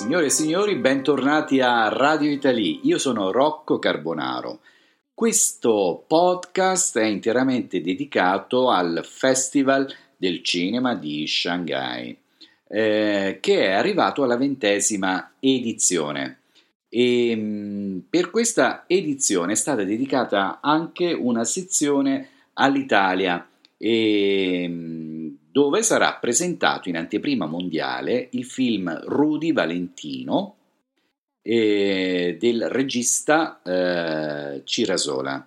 Signore e signori, bentornati a Radio Italy. Io sono Rocco Carbonaro. Questo podcast è interamente dedicato al Festival del Cinema di Shanghai, eh, che è arrivato alla ventesima edizione. E mm, per questa edizione è stata dedicata anche una sezione all'Italia e mm, dove sarà presentato in anteprima mondiale il film Rudy Valentino eh, del regista eh, Cirasola.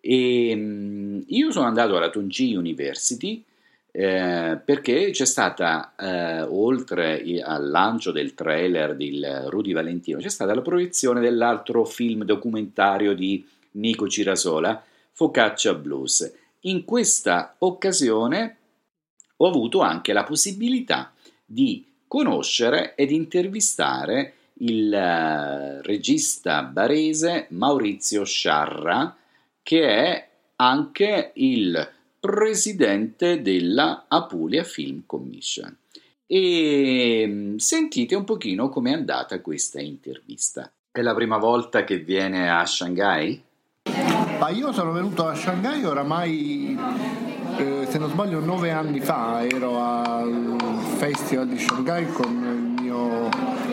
E, mm, io sono andato alla Tongji University eh, perché c'è stata, eh, oltre al lancio del trailer di Rudy Valentino, c'è stata la proiezione dell'altro film documentario di Nico Cirasola, Focaccia Blues. In questa occasione ho avuto anche la possibilità di conoscere ed intervistare il uh, regista barese Maurizio Sciarra, che è anche il presidente della Apulia Film Commission. E mm, sentite un pochino com'è andata questa intervista. È la prima volta che viene a Shanghai? Ma io sono venuto a Shanghai oramai eh, se non sbaglio nove anni fa ero al festival di Shanghai con il mio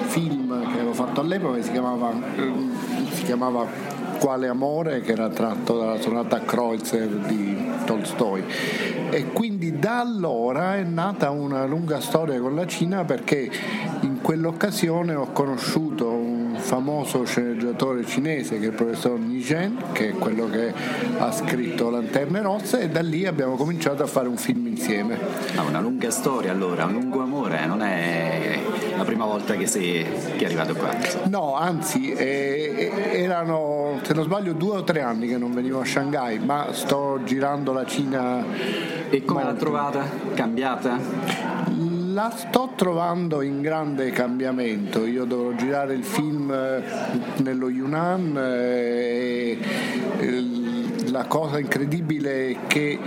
film che avevo fatto all'epoca che si chiamava, eh, si chiamava Quale amore che era tratto dalla sonata Kreutzer di Tolstoi. E quindi da allora è nata una lunga storia con la Cina perché in quell'occasione ho conosciuto un famoso sceneggiatore cinese che è il professor Nizhen, che è quello che ha scritto Lanterne Rosse e da lì abbiamo cominciato a fare un film insieme. Ah, una lunga storia allora, un lungo amore, non è la prima volta che sei che è arrivato qua? No, anzi, eh, erano, se non sbaglio, due o tre anni che non venivo a Shanghai, ma sto girando la Cina. E come l'ha trovata? Cambiata? La sto trovando in grande cambiamento. Io dovrò girare il film eh, nello Yunnan e la cosa incredibile è che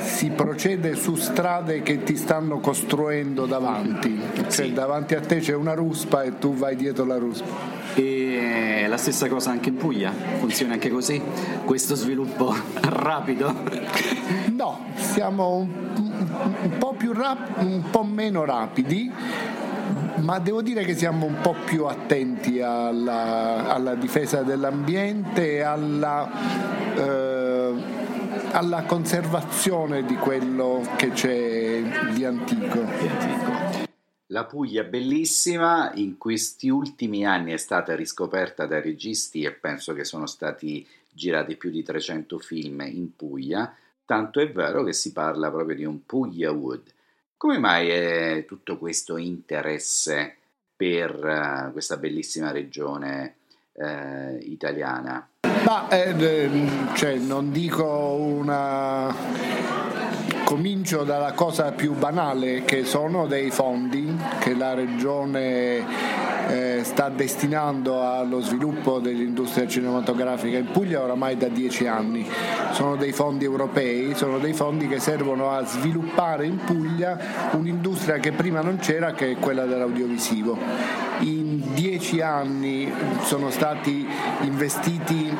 si procede su strade che ti stanno costruendo davanti, cioè davanti a te c'è una ruspa e tu vai dietro la ruspa. E la stessa cosa anche in Puglia? Funziona anche così? Questo sviluppo rapido? No, siamo un, un, po, rap, un po' meno rapidi ma devo dire che siamo un po' più attenti alla, alla difesa dell'ambiente e alla, eh, alla, conservazione di quello che c'è di antico. Di antico. La Puglia bellissima, in questi ultimi anni è stata riscoperta dai registi e penso che sono stati girati più di 300 film in Puglia, tanto è vero che si parla proprio di un Puglia Wood. Come mai è tutto questo interesse per uh, questa bellissima regione uh, italiana? Ma eh, cioè, non dico una Comincio dalla cosa più banale che sono dei fondi che la Regione eh, sta destinando allo sviluppo dell'industria cinematografica in Puglia oramai da dieci anni. Sono dei fondi europei, sono dei fondi che servono a sviluppare in Puglia un'industria che prima non c'era, che è quella dell'audiovisivo. In dieci anni sono stati investiti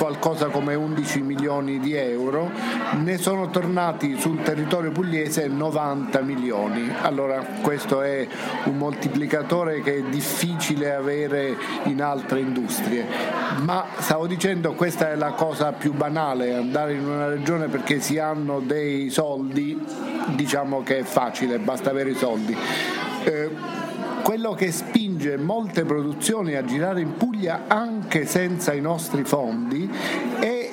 qualcosa come 11 milioni di euro, ne sono tornati sul territorio pugliese 90 milioni. Allora questo è un moltiplicatore che è difficile avere in altre industrie. Ma stavo dicendo questa è la cosa più banale, andare in una regione perché si hanno dei soldi, diciamo che è facile, basta avere i soldi. Eh, quello che spinge molte produzioni a girare in Puglia anche senza i nostri fondi è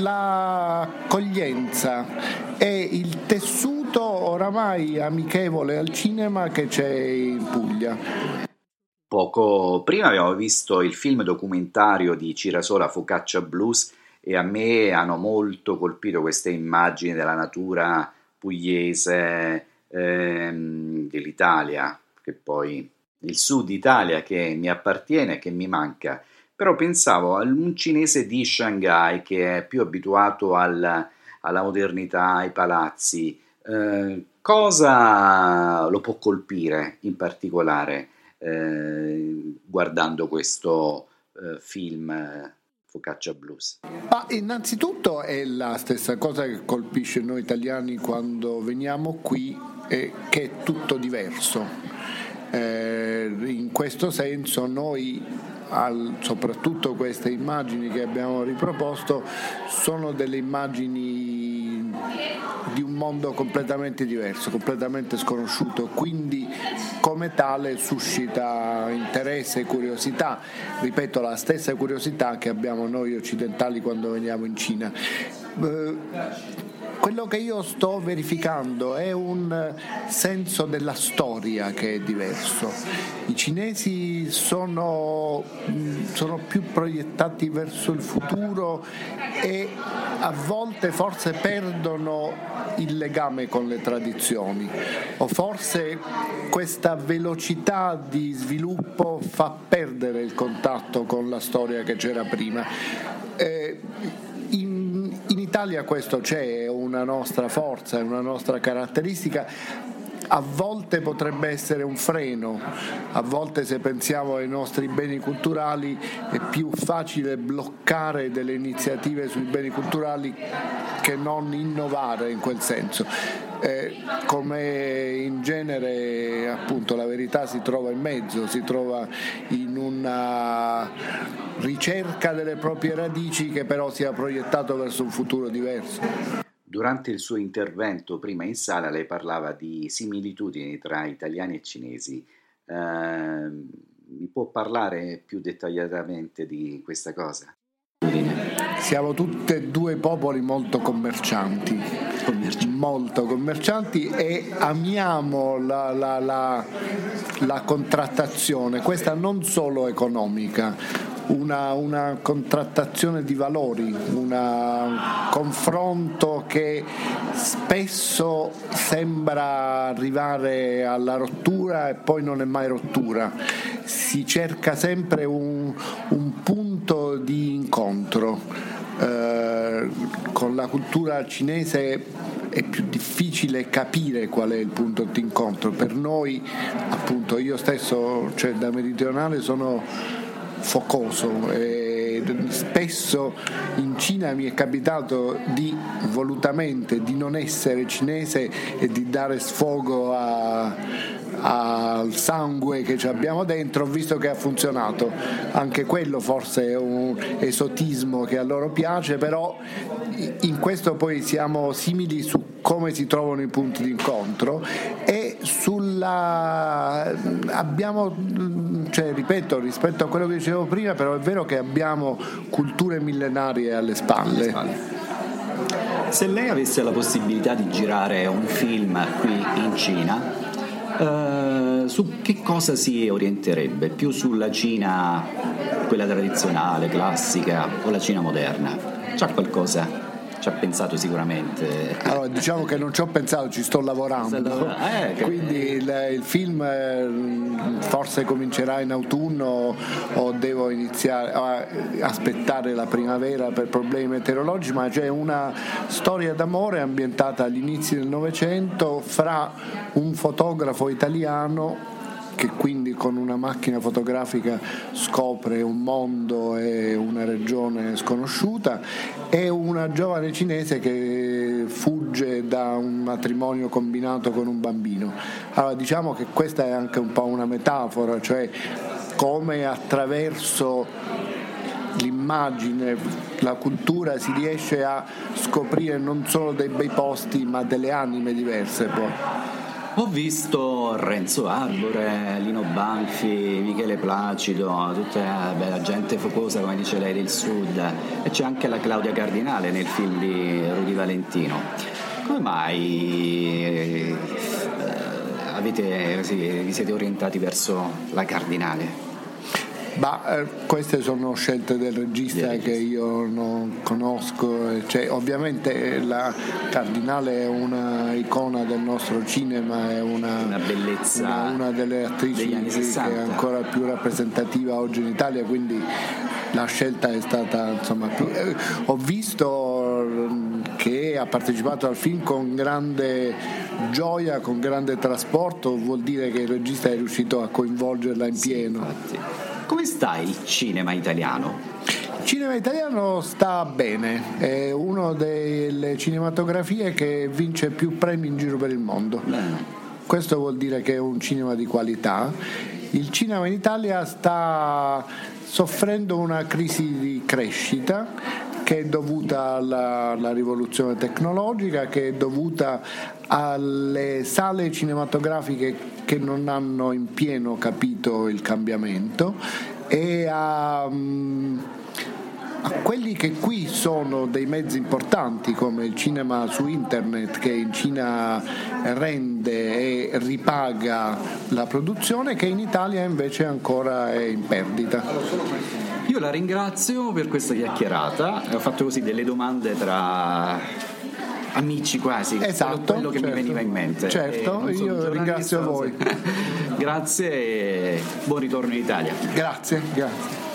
l'accoglienza, è il tessuto oramai amichevole al cinema che c'è in Puglia. Poco prima abbiamo visto il film documentario di Cirasola Focaccia Blues e a me hanno molto colpito queste immagini della natura pugliese ehm, dell'Italia, che poi il sud Italia che mi appartiene, che mi manca, però pensavo a un cinese di Shanghai che è più abituato al, alla modernità, ai palazzi. Eh, cosa lo può colpire in particolare eh, guardando questo eh, film eh, Focaccia Blues? Ma innanzitutto è la stessa cosa che colpisce noi italiani quando veniamo qui, è che è tutto diverso. Eh, in questo senso noi al, soprattutto queste immagini che abbiamo riproposto sono delle immagini di un mondo completamente diverso, completamente sconosciuto, quindi come tale suscita interesse e curiosità, ripeto la stessa curiosità che abbiamo noi occidentali quando veniamo in Cina. Eh, quello che io sto verificando è un senso della storia che è diverso. I cinesi sono, sono più proiettati verso il futuro e a volte forse perdono il legame con le tradizioni o forse questa velocità di sviluppo fa perdere il contatto con la storia che c'era prima. Eh, Italia questo c'è, una nostra forza, è una nostra caratteristica. A volte potrebbe essere un freno, a volte se pensiamo ai nostri beni culturali è più facile bloccare delle iniziative sui beni culturali che non innovare in quel senso. Eh, come in genere appunto la verità si trova in mezzo, si trova in una ricerca delle proprie radici che però sia proiettato verso un futuro diverso. Durante il suo intervento prima in sala lei parlava di similitudini tra italiani e cinesi. Eh, mi può parlare più dettagliatamente di questa cosa? Siamo tutti e due popoli molto commercianti, commercianti. molto commercianti e amiamo la, la, la, la contrattazione, questa non solo economica, una, una, contrattazione di valori, un confronto che spesso sembra arrivare alla rottura e poi non è mai rottura. Si cerca sempre un, un punto di incontro. Eh, con la cultura cinese è più difficile capire qual è il punto di incontro. Per noi, appunto, io stesso, cioè da meridionale, sono focoso. E spesso in Cina mi è capitato di volutamente di non essere cinese e di dare sfogo a, al sangue che abbiamo dentro, ho visto che ha funzionato. Anche quello forse è un esotismo che a loro piace, però in questo poi siamo simili su come si trovano i punti di incontro e sulla abbiamo cioè, ripeto rispetto a quello che dicevo prima però è vero che abbiamo culture millenarie alle spalle. Se lei avesse la possibilità di girare un film qui in Cina, eh, su che cosa si orienterebbe? Più sulla Cina, quella tradizionale, classica, o la Cina moderna? C'è qualcosa? Ci ha pensato sicuramente. Allora, diciamo che non ci ho pensato, ci sto lavorando. Eh, Quindi il, il, film eh, forse comincerà in autunno o devo iniziare a aspettare la primavera per problemi meteorologici, ma c'è una storia d'amore ambientata agli inizi del Novecento fra un fotografo italiano che quindi con una macchina fotografica scopre un mondo e una regione sconosciuta, e una giovane cinese che fugge da un matrimonio combinato con un bambino. Allora diciamo che questa è anche un po' una metafora, cioè come attraverso l'immagine, la cultura si riesce a scoprire non solo dei bei posti ma delle anime diverse poi. Ho visto Renzo Arbore, Lino Banfi, Michele Placido, tutta beh, la gente focosa, come dice lei, del sud, e c'è anche la Claudia Cardinale nel film di Rudy Valentino. Come mai eh, avete, sì, vi siete orientati verso la Cardinale? Bah, eh, queste sono scelte del regista che io non conosco, cioè, ovviamente la Cardinale è una icona del nostro cinema, è una, una bellezza, una, una delle attrici che è ancora più rappresentativa oggi in Italia, quindi la scelta è stata insomma più... Eh, ho visto che ha partecipato al film con grande gioia, con grande trasporto, vuol dire che il regista è riuscito a coinvolgerla in pieno. Infatti. Come sta il cinema italiano? Il cinema italiano sta bene, è una delle cinematografie che vince più premi in giro per il mondo. Bene. Questo vuol dire che è un cinema di qualità. Il cinema in Italia sta soffrendo una crisi di crescita che è dovuta alla, alla rivoluzione tecnologica, che è dovuta alle sale cinematografiche che non hanno in pieno capito il cambiamento e a, mm, a quelli che qui sono dei mezzi importanti come il cinema su internet che in Cina rende e ripaga la produzione che in Italia invece ancora è in perdita. Io la ringrazio per questa chiacchierata, ho fatto così delle domande tra amici quasi, Esatto, quello che certo. mi veniva in mente. Certo, Eh, io ringrazio voi. Grazie e buon ritorno in Italia. Grazie, grazie.